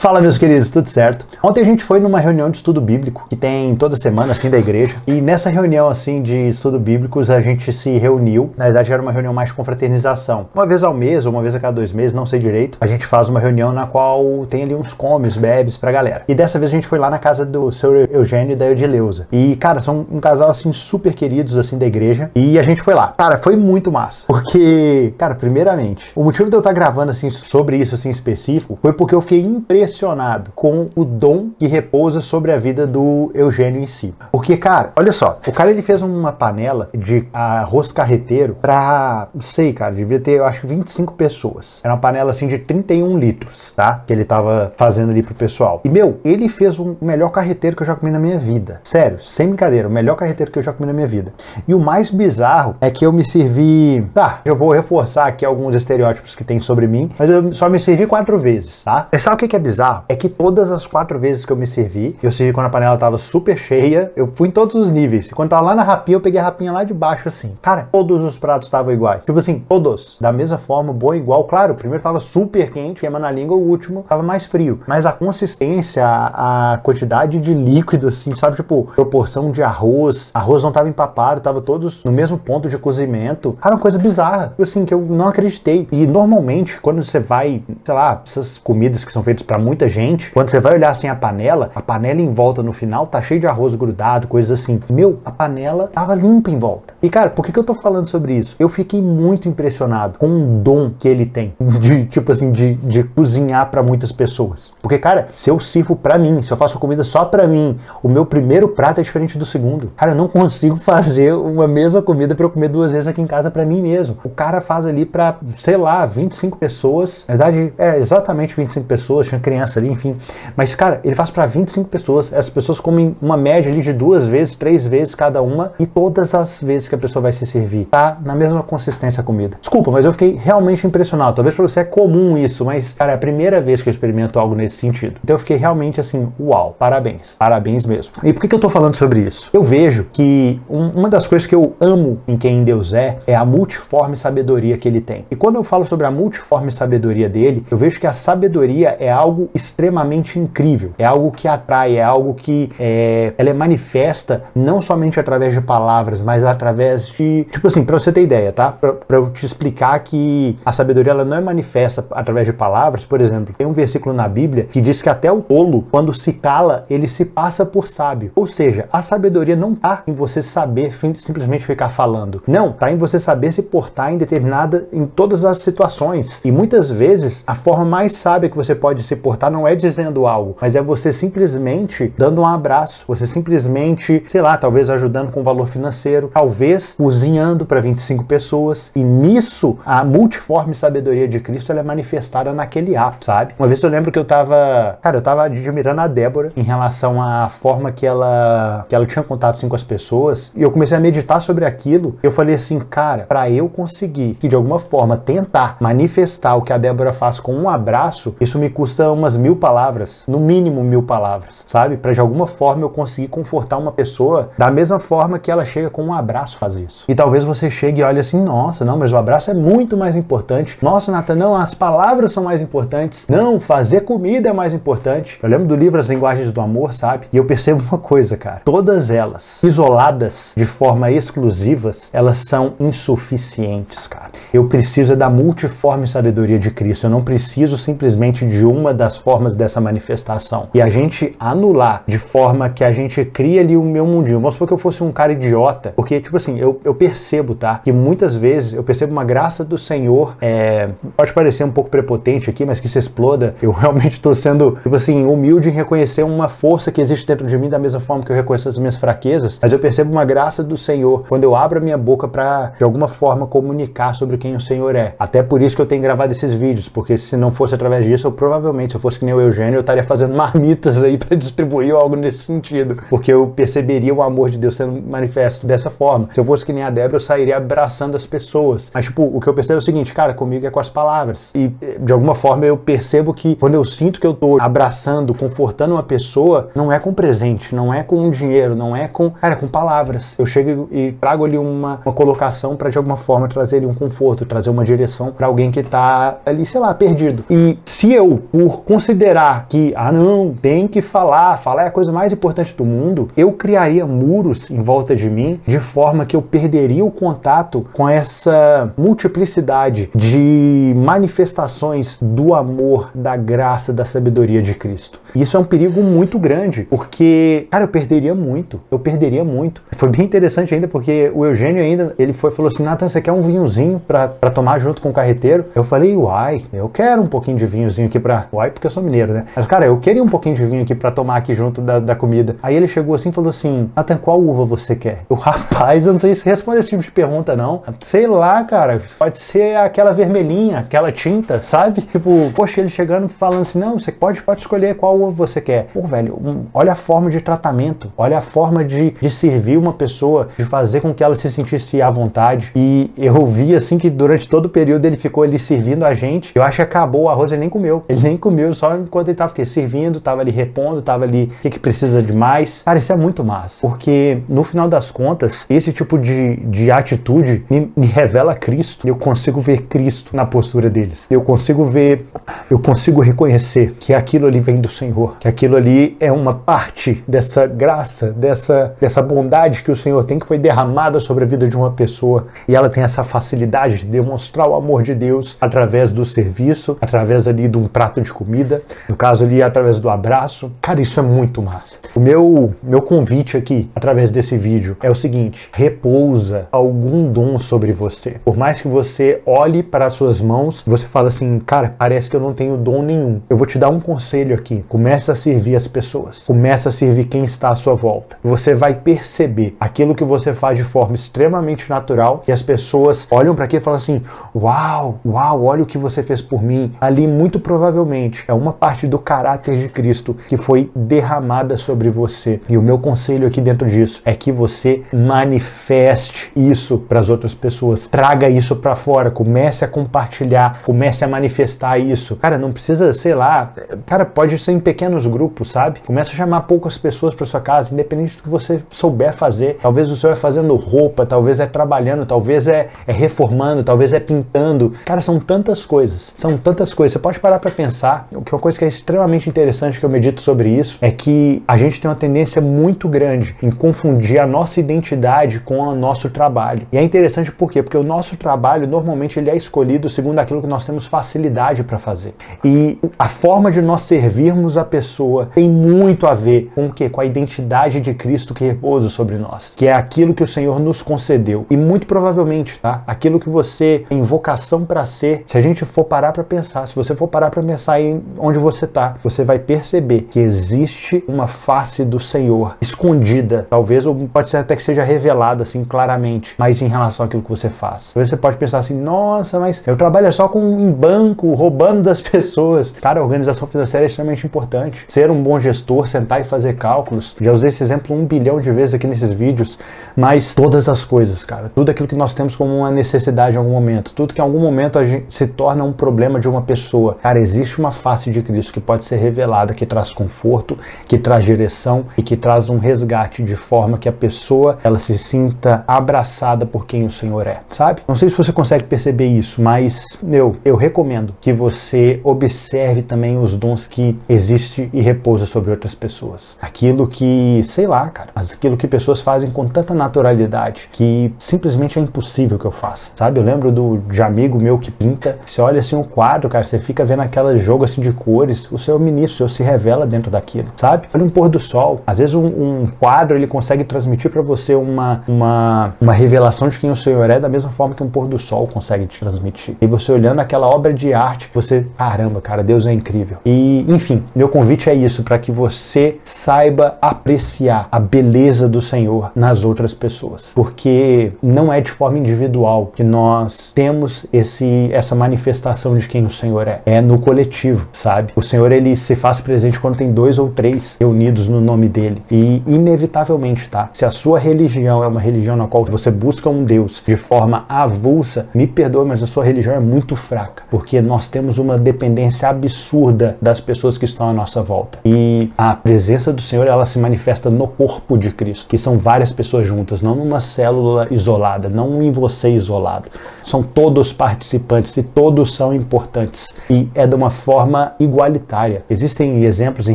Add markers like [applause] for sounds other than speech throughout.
Fala, meus queridos, tudo certo? Ontem a gente foi numa reunião de estudo bíblico que tem toda semana, assim, da igreja. E nessa reunião, assim, de estudo bíblicos, a gente se reuniu. Na verdade, era uma reunião mais de confraternização. Uma vez ao mês, ou uma vez a cada dois meses, não sei direito, a gente faz uma reunião na qual tem ali uns comes, bebes pra galera. E dessa vez a gente foi lá na casa do seu Eugênio e da Eudileuza. E, cara, são um casal, assim, super queridos, assim, da igreja. E a gente foi lá. Cara, foi muito massa. Porque, cara, primeiramente, o motivo de eu estar gravando, assim, sobre isso, assim, específico, foi porque eu fiquei impressionado impressionado com o dom que repousa sobre a vida do Eugênio em si. Porque, cara, olha só, o cara ele fez uma panela de arroz carreteiro pra, não sei, cara, devia ter, eu acho, 25 pessoas. Era uma panela assim de 31 litros, tá? Que ele tava fazendo ali pro pessoal. E, meu, ele fez o melhor carreteiro que eu já comi na minha vida. Sério, sem brincadeira, o melhor carreteiro que eu já comi na minha vida. E o mais bizarro é que eu me servi. Tá, eu vou reforçar aqui alguns estereótipos que tem sobre mim, mas eu só me servi quatro vezes, tá? E sabe o que é bizarro? Bizarro é que todas as quatro vezes que eu me servi, eu servi quando a panela tava super cheia, eu fui em todos os níveis. E quando tava lá na rapinha, eu peguei a rapinha lá de baixo, assim. Cara, todos os pratos estavam iguais. Tipo assim, todos. Da mesma forma, boa, igual. Claro, o primeiro tava super quente, queima na língua, o último tava mais frio. Mas a consistência, a, quantidade de líquido, assim, sabe? Tipo, proporção de arroz. Arroz não tava empapado, tava todos no mesmo ponto de cozimento. Cara, uma coisa bizarra. Assim, que eu não acreditei. E normalmente, quando você vai, sei lá, essas comidas que são feitas para muita gente, quando você vai olhar assim a panela, a panela em volta no final tá cheio de arroz grudado, coisas assim. Meu, a panela tava limpa em volta. E cara, por que, que eu tô falando sobre isso? Eu fiquei muito impressionado com o dom que ele tem [laughs] de, tipo assim, de, de cozinhar para muitas pessoas. Porque, cara, se eu sirvo para mim, se eu faço comida só para mim, o meu primeiro prato é diferente do segundo. Cara, eu não consigo [laughs] fazer uma mesma comida para eu comer duas vezes aqui em casa para mim mesmo. O cara faz ali para, sei lá, 25 pessoas. Na verdade, é exatamente 25 pessoas, tinha criança criança ali, enfim. Mas, cara, ele faz para 25 pessoas. Essas pessoas comem uma média ali de duas vezes, três vezes cada uma. E todas as vezes que a pessoa vai se servir, tá na mesma consistência a comida. Desculpa, mas eu fiquei realmente impressionado. Talvez para você é comum isso, mas, cara, é a primeira vez que eu experimento algo nesse sentido. Então eu fiquei realmente assim, uau, parabéns. Parabéns mesmo. E por que, que eu tô falando sobre isso? Eu vejo que um, uma das coisas que eu amo em quem Deus é, é a multiforme sabedoria que ele tem. E quando eu falo sobre a multiforme sabedoria dele, eu vejo que a sabedoria é algo extremamente incrível. É algo que atrai, é algo que é, ela é manifesta não somente através de palavras, mas através de. Tipo assim, pra você ter ideia, tá? Pra eu te explicar que a sabedoria ela não é manifesta através de palavras, por exemplo, tem um versículo na Bíblia que diz que até o tolo, quando se cala, ele se passa por sábio. Ou seja, a sabedoria não tá em você saber simplesmente ficar falando. Não, tá em você saber se portar em determinada, em todas as situações. E muitas vezes, a forma mais sábia que você pode se portar não é dizendo algo, mas é você simplesmente dando um abraço, você simplesmente, sei lá, talvez ajudando com valor financeiro, talvez cozinhando para 25 pessoas. E nisso, a multiforme sabedoria de Cristo é manifestada naquele ato, sabe? Uma vez eu lembro que eu tava, cara, eu tava admirando a Débora em relação à forma que ela que ela tinha contato assim, com as pessoas, e eu comecei a meditar sobre aquilo. Eu falei assim, cara, para eu conseguir que de alguma forma tentar manifestar o que a Débora faz com um abraço, isso me custa umas mil palavras, no mínimo mil palavras, sabe? Para de alguma forma eu conseguir confortar uma pessoa da mesma forma que ela chega com um abraço faz isso. E talvez você chegue e olhe assim, nossa, não, mas o abraço é muito mais importante. Nossa, Nathan, não, as palavras são mais importantes. Não, fazer comida é mais importante. Eu lembro do livro As Linguagens do Amor, sabe? E eu percebo uma coisa, cara. Todas elas, isoladas de forma exclusivas, elas são insuficientes, cara. Eu preciso da multiforme sabedoria de Cristo. Eu não preciso simplesmente de uma das formas dessa manifestação. E a gente anular de forma que a gente cria ali o meu mundinho. Vamos supor que eu fosse um cara idiota, porque, tipo assim, eu, eu percebo, tá? Que muitas vezes eu percebo uma graça do Senhor, é, pode parecer um pouco prepotente aqui, mas que isso exploda. Eu realmente estou sendo, tipo assim, humilde em reconhecer uma força que existe dentro de mim da mesma forma que eu reconheço as minhas fraquezas, mas eu percebo uma graça do Senhor quando eu abro a minha boca para, de alguma forma, comunicar sobre quem o Senhor é. Até por isso que eu tenho gravado esses vídeos, porque se não fosse através disso, eu provavelmente, se eu fosse que nem o Eugênio, eu estaria fazendo [laughs] marmitas aí para distribuir algo nesse sentido. Porque eu perceberia o amor de Deus sendo manifesto dessa forma. Se eu fosse que nem a Débora, eu sairia abraçando as pessoas. Mas, tipo, o que eu percebo é o seguinte, cara, comigo é com as palavras. E, de alguma forma, eu percebo que quando eu sinto que eu tô abraçando, confortando uma pessoa, não é com presente, não é com dinheiro, não é com, cara, é com palavras. Eu chego e trago ali uma, uma colocação para, de alguma forma, trazer ali um conforto, trazer uma direção para alguém que tá ali, sei lá, perdido. E se eu, por considerar que, ah, não, tem que falar, falar é a coisa mais importante do mundo, eu criaria muros em volta de mim de forma que eu perderia o contato com essa multiplicidade de manifestações do amor, da graça, da sabedoria de Cristo. Isso é um perigo muito grande, porque, cara, eu perderia muito. Eu perderia muito. Foi bem interessante ainda, porque o Eugênio ainda, ele foi falou assim: Nathan, você quer um vinhozinho para tomar junto com o carreteiro? Eu falei, uai, eu quero um pouquinho de vinhozinho aqui pra. Uai, porque eu sou mineiro, né? Mas, cara, eu queria um pouquinho de vinho aqui para tomar aqui junto da, da comida. Aí ele chegou assim e falou assim: Nathan, qual uva você quer? Eu, rapaz, eu não sei se responde esse tipo de pergunta, não. Sei lá, cara. Pode ser aquela vermelhinha, aquela tinta, sabe? [laughs] Tipo, poxa, ele chegando falando assim: não, você pode, pode escolher qual uva você quer. Pô, velho, um, olha a forma de tratamento, olha a forma de, de servir uma pessoa, de fazer com que ela se sentisse à vontade. E eu vi assim que durante todo o período ele ficou ali servindo a gente. Eu acho que acabou o arroz, ele nem comeu. Ele nem comeu, só enquanto ele tava aqui, servindo, tava ali repondo, tava ali o que, que precisa de mais. Cara, isso é muito massa. Porque no final das contas, esse tipo de, de atitude me, me revela Cristo. Eu consigo ver Cristo na postura deles. Eu consigo ver, eu consigo reconhecer que aquilo ali vem do Senhor, que aquilo ali é uma parte dessa graça, dessa, dessa bondade que o Senhor tem, que foi derramada sobre a vida de uma pessoa e ela tem essa facilidade de demonstrar o amor de Deus através do serviço, através ali de um prato de comida, no caso ali através do abraço. Cara, isso é muito massa. O meu, meu convite aqui, através desse vídeo, é o seguinte: repousa algum dom sobre você. Por mais que você olhe para as suas mãos, você fala assim, cara, parece que eu não tenho dom nenhum. Eu vou te dar um conselho aqui. Começa a servir as pessoas. Começa a servir quem está à sua volta. Você vai perceber aquilo que você faz de forma extremamente natural e as pessoas olham para aqui e falam assim: "Uau, uau, olha o que você fez por mim". Ali muito provavelmente é uma parte do caráter de Cristo que foi derramada sobre você. E o meu conselho aqui dentro disso é que você manifeste isso para as outras pessoas. Traga isso para fora, comece a compartilhar, comece a manifestar isso. Cara, não precisa, sei lá, cara, pode ser em pequenos grupos, sabe? Comece a chamar poucas pessoas para sua casa, independente do que você souber fazer. Talvez o senhor é fazendo roupa, talvez é trabalhando, talvez é, é reformando, talvez é pintando. Cara, são tantas coisas. São tantas coisas. Você pode parar para pensar. O que é uma coisa que é extremamente interessante que eu medito sobre isso é que a gente tem uma tendência muito grande em confundir a nossa identidade com o nosso trabalho. E é interessante por quê? Porque o nosso trabalho normalmente ele é escolhido segundo aquilo que nós temos facilidade para fazer. E a forma de nós servirmos a pessoa tem muito a ver com o quê? Com a identidade de Cristo que repousa sobre nós, que é aquilo que o Senhor nos concedeu. E muito provavelmente, tá? Aquilo que você tem vocação para ser, se a gente for parar para pensar, se você for parar para pensar em onde você tá, você vai perceber que existe uma face do Senhor escondida, talvez ou pode ser até que seja revelada assim claramente, mas em relação àquilo que você faz. Talvez você pode pensar assim: "Nossa, mas eu trabalho só com em banco, roubando das [laughs] pessoas". Cara, a organização financeira é extremamente importante. Ser um bom gestor, sentar e fazer cálculos. Já usei esse exemplo um bilhão de vezes aqui nesses vídeos, mas todas as coisas, cara, tudo aquilo que nós temos como uma necessidade em algum momento, tudo que em algum momento a gente se torna um problema de uma pessoa. Cara, existe uma face de Cristo que pode ser revelada, que traz conforto, que traz direção e que traz um resgate de forma que a pessoa ela se sinta abraçada por quem o Senhor é, sabe? Não sei se você consegue perceber isso, mas eu eu recomendo que você observe também os dons que existe e repousa sobre outras pessoas. Aquilo que, sei lá, cara, aquilo que pessoas fazem com tanta naturalidade que simplesmente é impossível que eu faça. Sabe? Eu lembro do de amigo meu que pinta, você olha assim um quadro, cara, você fica vendo aquele jogo assim de cores, o seu ministro, o seu se revela dentro daquilo, sabe? Olha um pôr do sol. Às vezes um, um quadro ele consegue transmitir para você uma, uma, uma revelação de quem o Senhor é da mesma forma que um pôr do sol consegue te transmitir. E você olhando aquela obra de arte, você, caramba, cara, Deus é incrível. E, enfim, meu convite é isso, para que você saiba apreciar a beleza do Senhor nas outras pessoas. Porque não é de forma individual que nós temos esse, essa manifestação de quem o Senhor é. É no coletivo, sabe? O Senhor, ele se faz presente quando tem dois ou três reunidos no nome dele. E, inevitavelmente, tá? Se a sua religião é uma religião na qual você busca um Deus de forma avulsa, me perdoe, mas a sua religião é muito fraca. Porque nós temos uma dependência absurda das pessoas que estão à nossa volta. E a presença do Senhor, ela se manifesta no corpo de Cristo, que são várias pessoas juntas, não numa célula isolada, não em você isolado. São todos participantes e todos são importantes. E é de uma forma igualitária. Existem exemplos em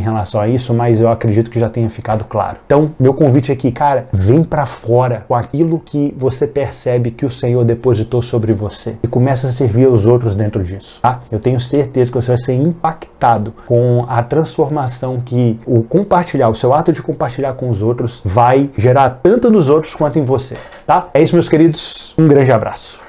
relação a isso, mas eu acredito que já tenha ficado claro. Então, meu convite aqui, cara, vem para fora com aquilo que você percebe que o Senhor depositou sobre você e começa a servir aos outros dentro disso, tá? Eu tenho certeza que você vai ser impactado com a transformação que o compartilhar, o seu ato de compartilhar com os outros vai gerar tanto nos outros quanto em você, tá? É isso, meus queridos. Um grande abraço.